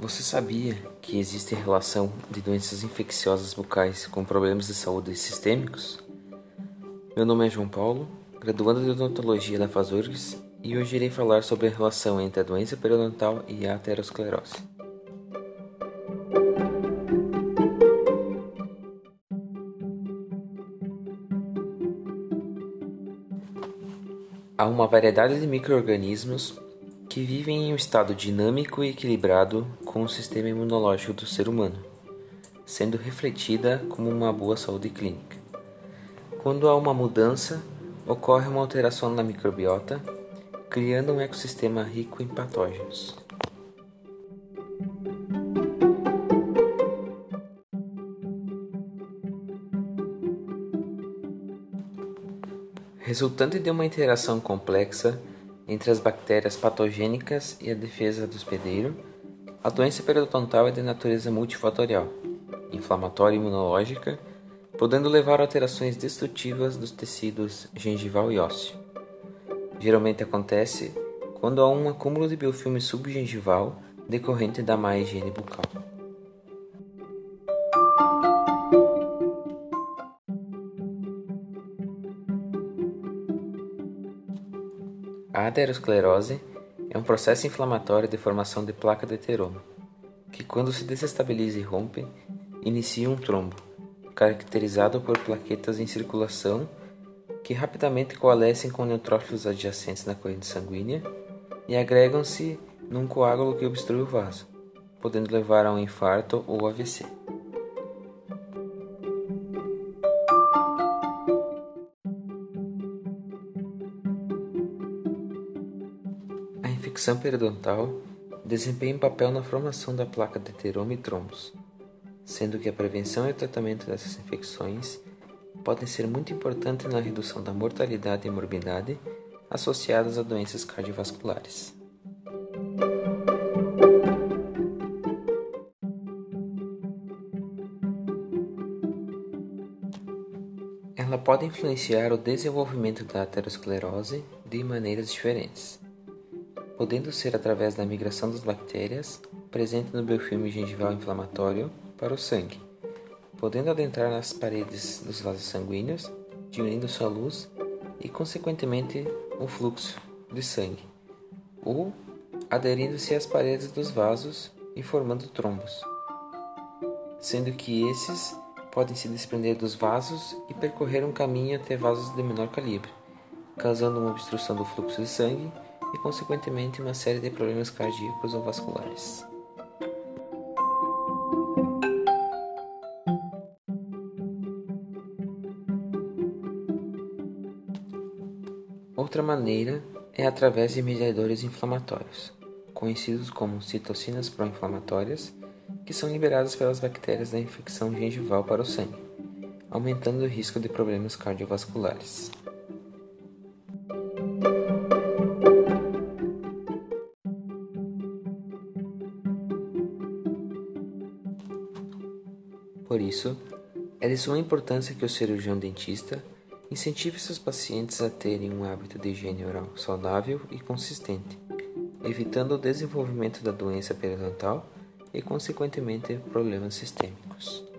Você sabia que existe relação de doenças infecciosas bucais com problemas de saúde sistêmicos? Meu nome é João Paulo, graduando de odontologia da FASURGS, e hoje irei falar sobre a relação entre a doença periodontal e a aterosclerose. Há uma variedade de microorganismos que vivem em um estado dinâmico e equilibrado com o sistema imunológico do ser humano, sendo refletida como uma boa saúde clínica. Quando há uma mudança, ocorre uma alteração na microbiota, criando um ecossistema rico em patógenos. Resultante de uma interação complexa entre as bactérias patogênicas e a defesa do hospedeiro, a doença periodontal é de natureza multifatorial, inflamatória e imunológica, podendo levar a alterações destrutivas dos tecidos gengival e ósseo. Geralmente acontece quando há um acúmulo de biofilme subgengival decorrente da má higiene bucal. A aterosclerose é um processo inflamatório de formação de placa de teroma, que quando se desestabiliza e rompe, inicia um trombo, caracterizado por plaquetas em circulação que rapidamente coalescem com neutrófilos adjacentes na corrente sanguínea e agregam-se num coágulo que obstrui o vaso, podendo levar a um infarto ou AVC. Infecção periodontal desempenha um papel na formação da placa de teroma e trombos, sendo que a prevenção e o tratamento dessas infecções podem ser muito importantes na redução da mortalidade e morbidade associadas a doenças cardiovasculares. Ela pode influenciar o desenvolvimento da aterosclerose de maneiras diferentes podendo ser através da migração das bactérias presente no biofilme gengival inflamatório para o sangue, podendo adentrar nas paredes dos vasos sanguíneos, diminuindo sua luz e, consequentemente, o fluxo de sangue, ou aderindo-se às paredes dos vasos e formando trombos, sendo que esses podem se desprender dos vasos e percorrer um caminho até vasos de menor calibre, causando uma obstrução do fluxo de sangue e, consequentemente, uma série de problemas cardíacos ou vasculares. Outra maneira é através de mediadores inflamatórios, conhecidos como citocinas pró-inflamatórias, que são liberadas pelas bactérias da infecção gengival para o sangue, aumentando o risco de problemas cardiovasculares. Por isso, é de suma importância que o cirurgião dentista incentive seus pacientes a terem um hábito de higiene oral saudável e consistente, evitando o desenvolvimento da doença periodontal e, consequentemente, problemas sistêmicos.